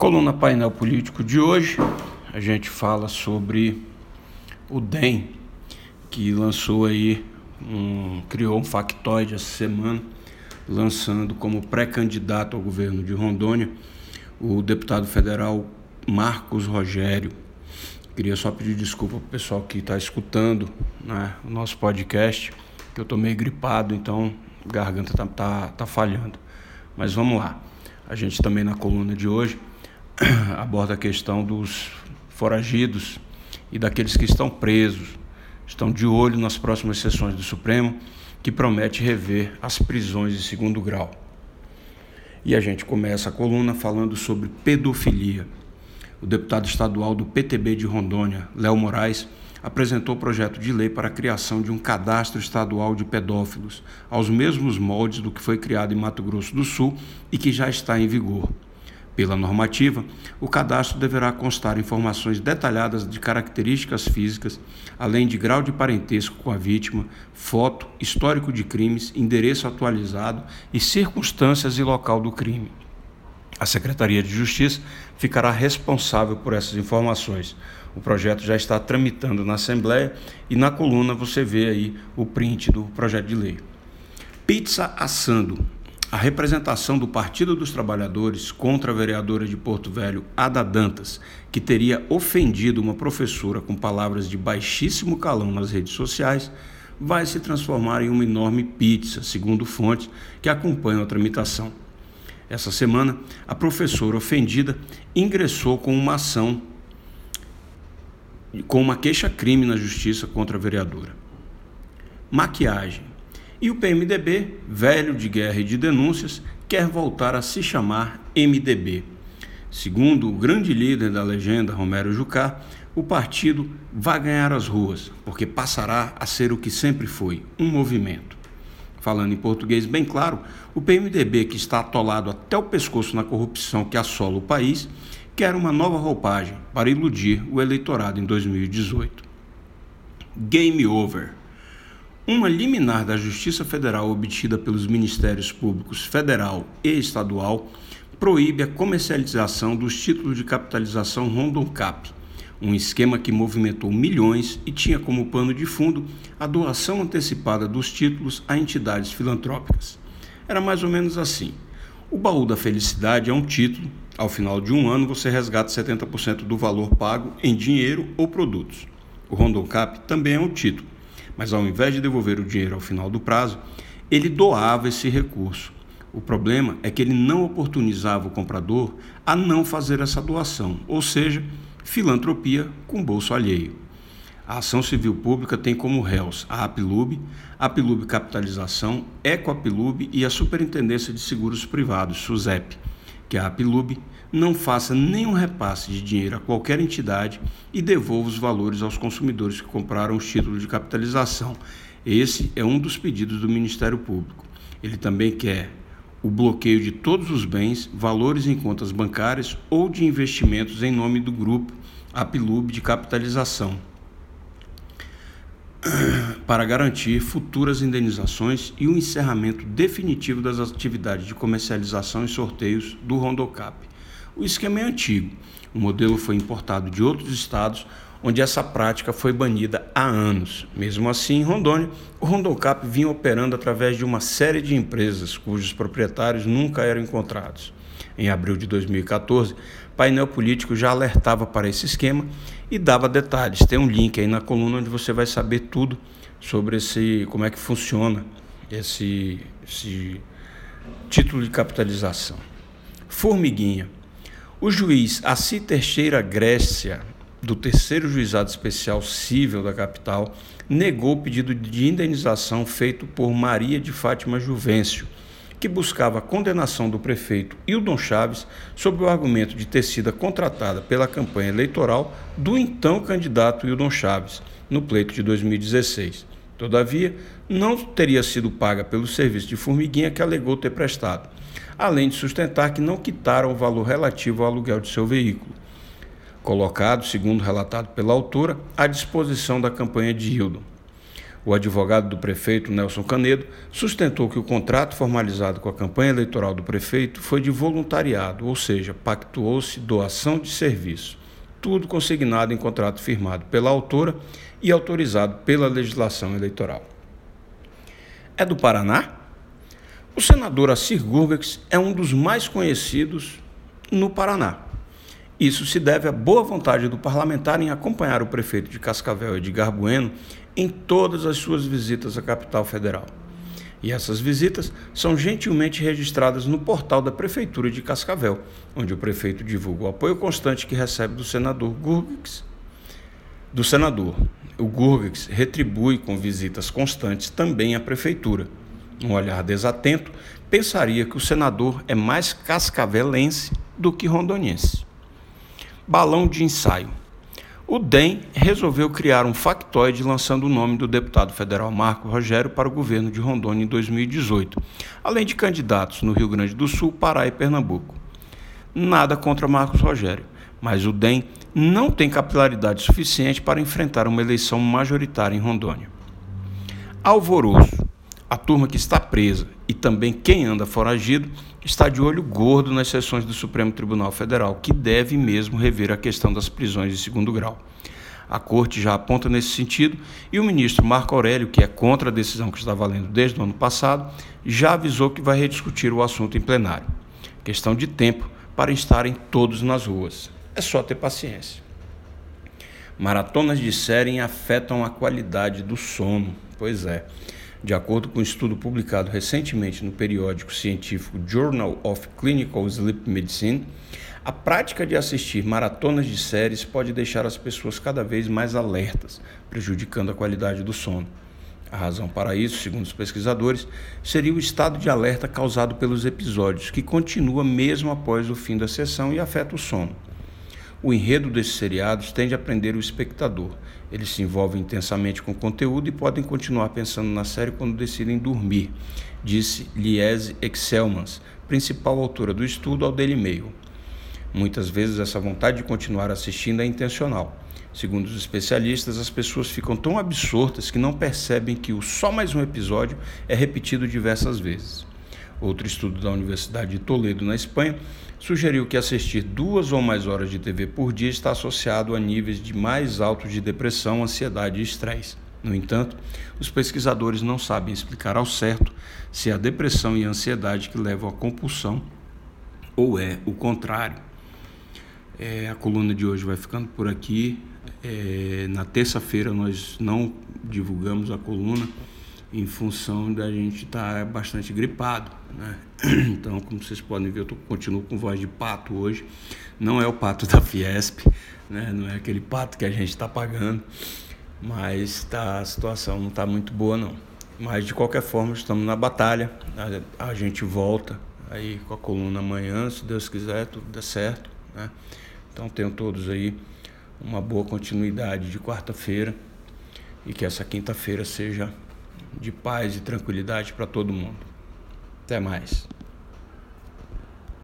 Coluna Painel Político de hoje, a gente fala sobre o DEM, que lançou aí, um, criou um factoide essa semana, lançando como pré-candidato ao governo de Rondônia o deputado federal Marcos Rogério. Queria só pedir desculpa para o pessoal que está escutando né, o nosso podcast, que eu estou meio gripado, então a garganta está tá, tá falhando. Mas vamos lá. A gente também na coluna de hoje aborda a questão dos foragidos e daqueles que estão presos, estão de olho nas próximas sessões do Supremo, que promete rever as prisões de segundo grau. E a gente começa a coluna falando sobre pedofilia. O deputado estadual do PTB de Rondônia, Léo Moraes, apresentou projeto de lei para a criação de um cadastro estadual de pedófilos, aos mesmos moldes do que foi criado em Mato Grosso do Sul e que já está em vigor. Pela normativa, o cadastro deverá constar informações detalhadas de características físicas, além de grau de parentesco com a vítima, foto, histórico de crimes, endereço atualizado e circunstâncias e local do crime. A Secretaria de Justiça ficará responsável por essas informações. O projeto já está tramitando na Assembleia e na coluna você vê aí o print do projeto de lei. Pizza assando. A representação do Partido dos Trabalhadores contra a vereadora de Porto Velho, Ada Dantas, que teria ofendido uma professora com palavras de baixíssimo calão nas redes sociais, vai se transformar em uma enorme pizza, segundo fontes que acompanham a tramitação. Essa semana, a professora ofendida ingressou com uma ação com uma queixa-crime na justiça contra a vereadora. Maquiagem. E o PMDB, velho de guerra e de denúncias, quer voltar a se chamar MDB. Segundo o grande líder da legenda, Romero Jucá, o partido vai ganhar as ruas, porque passará a ser o que sempre foi, um movimento. Falando em português bem claro, o PMDB, que está atolado até o pescoço na corrupção que assola o país, quer uma nova roupagem para iludir o eleitorado em 2018. Game over. Uma liminar da Justiça Federal obtida pelos Ministérios Públicos Federal e Estadual proíbe a comercialização dos títulos de capitalização Rondon Cap, um esquema que movimentou milhões e tinha como pano de fundo a doação antecipada dos títulos a entidades filantrópicas. Era mais ou menos assim. O baú da felicidade é um título. Ao final de um ano, você resgata 70% do valor pago em dinheiro ou produtos. O Rondon Cap também é um título, mas ao invés de devolver o dinheiro ao final do prazo, ele doava esse recurso. O problema é que ele não oportunizava o comprador a não fazer essa doação, ou seja, filantropia com bolso alheio. A ação civil pública tem como réus a Apilub, a Apilub Capitalização, Ecoapilub e a Superintendência de Seguros Privados, SUSEP, que a Apilub não faça nenhum repasse de dinheiro a qualquer entidade e devolva os valores aos consumidores que compraram os títulos de capitalização. Esse é um dos pedidos do Ministério Público. Ele também quer o bloqueio de todos os bens, valores em contas bancárias ou de investimentos em nome do grupo Apilub de capitalização para garantir futuras indenizações e o encerramento definitivo das atividades de comercialização e sorteios do Rondocap. O esquema é antigo. O modelo foi importado de outros estados onde essa prática foi banida há anos. Mesmo assim, em Rondônia, o Rondocap vinha operando através de uma série de empresas cujos proprietários nunca eram encontrados. Em abril de 2014, painel político já alertava para esse esquema e dava detalhes. Tem um link aí na coluna onde você vai saber tudo sobre esse, como é que funciona esse, esse título de capitalização. Formiguinha. O juiz Assi Teixeira Grécia, do terceiro juizado especial civil da capital, negou o pedido de indenização feito por Maria de Fátima Juvencio que buscava a condenação do prefeito Hildon Chaves sob o argumento de ter sido contratada pela campanha eleitoral do então candidato Hildon Chaves no pleito de 2016. Todavia, não teria sido paga pelo serviço de formiguinha que alegou ter prestado, além de sustentar que não quitaram o valor relativo ao aluguel de seu veículo, colocado, segundo relatado pela autora, à disposição da campanha de Hildon. O advogado do prefeito, Nelson Canedo, sustentou que o contrato formalizado com a campanha eleitoral do prefeito foi de voluntariado, ou seja, pactuou-se doação de serviço. Tudo consignado em contrato firmado pela autora e autorizado pela legislação eleitoral. É do Paraná? O senador Assir Gurbex é um dos mais conhecidos no Paraná. Isso se deve à boa vontade do parlamentar em acompanhar o prefeito de Cascavel, Edgar Bueno, em todas as suas visitas à capital federal. E essas visitas são gentilmente registradas no portal da Prefeitura de Cascavel, onde o prefeito divulga o apoio constante que recebe do senador Gurgix. Do senador, o Gurgix retribui com visitas constantes também à prefeitura. Um olhar desatento pensaria que o senador é mais cascavelense do que rondoniense. Balão de ensaio. O DEM resolveu criar um factoide lançando o nome do deputado federal Marco Rogério para o governo de Rondônia em 2018, além de candidatos no Rio Grande do Sul, Pará e Pernambuco. Nada contra Marcos Rogério, mas o DEM não tem capilaridade suficiente para enfrentar uma eleição majoritária em Rondônia. Alvoroço. A turma que está presa e também quem anda foragido está de olho gordo nas sessões do Supremo Tribunal Federal, que deve mesmo rever a questão das prisões de segundo grau. A corte já aponta nesse sentido e o ministro Marco Aurélio, que é contra a decisão que está valendo desde o ano passado, já avisou que vai rediscutir o assunto em plenário. Questão de tempo para estarem todos nas ruas. É só ter paciência. Maratonas de série afetam a qualidade do sono. Pois é. De acordo com um estudo publicado recentemente no periódico científico Journal of Clinical Sleep Medicine, a prática de assistir maratonas de séries pode deixar as pessoas cada vez mais alertas, prejudicando a qualidade do sono. A razão para isso, segundo os pesquisadores, seria o estado de alerta causado pelos episódios, que continua mesmo após o fim da sessão e afeta o sono. O enredo desses seriados tende a prender o espectador. Eles se envolvem intensamente com o conteúdo e podem continuar pensando na série quando decidem dormir, disse Liese Excelmans, principal autora do estudo, ao Daily Mail. Muitas vezes essa vontade de continuar assistindo é intencional. Segundo os especialistas, as pessoas ficam tão absortas que não percebem que o só mais um episódio é repetido diversas vezes. Outro estudo da Universidade de Toledo, na Espanha, sugeriu que assistir duas ou mais horas de TV por dia está associado a níveis de mais altos de depressão, ansiedade e estresse. No entanto, os pesquisadores não sabem explicar ao certo se é a depressão e a ansiedade que levam à compulsão ou é o contrário. É, a coluna de hoje vai ficando por aqui. É, na terça-feira nós não divulgamos a coluna em função da gente estar tá bastante gripado, né? Então, como vocês podem ver, eu tô, continuo com voz de pato hoje. Não é o pato da Fiesp, né? Não é aquele pato que a gente está pagando, mas tá, a situação não está muito boa não. Mas de qualquer forma, estamos na batalha. A, a gente volta aí com a coluna amanhã, se Deus quiser, tudo der certo, né? Então tenham todos aí uma boa continuidade de quarta-feira e que essa quinta-feira seja de paz e tranquilidade para todo mundo. Até mais.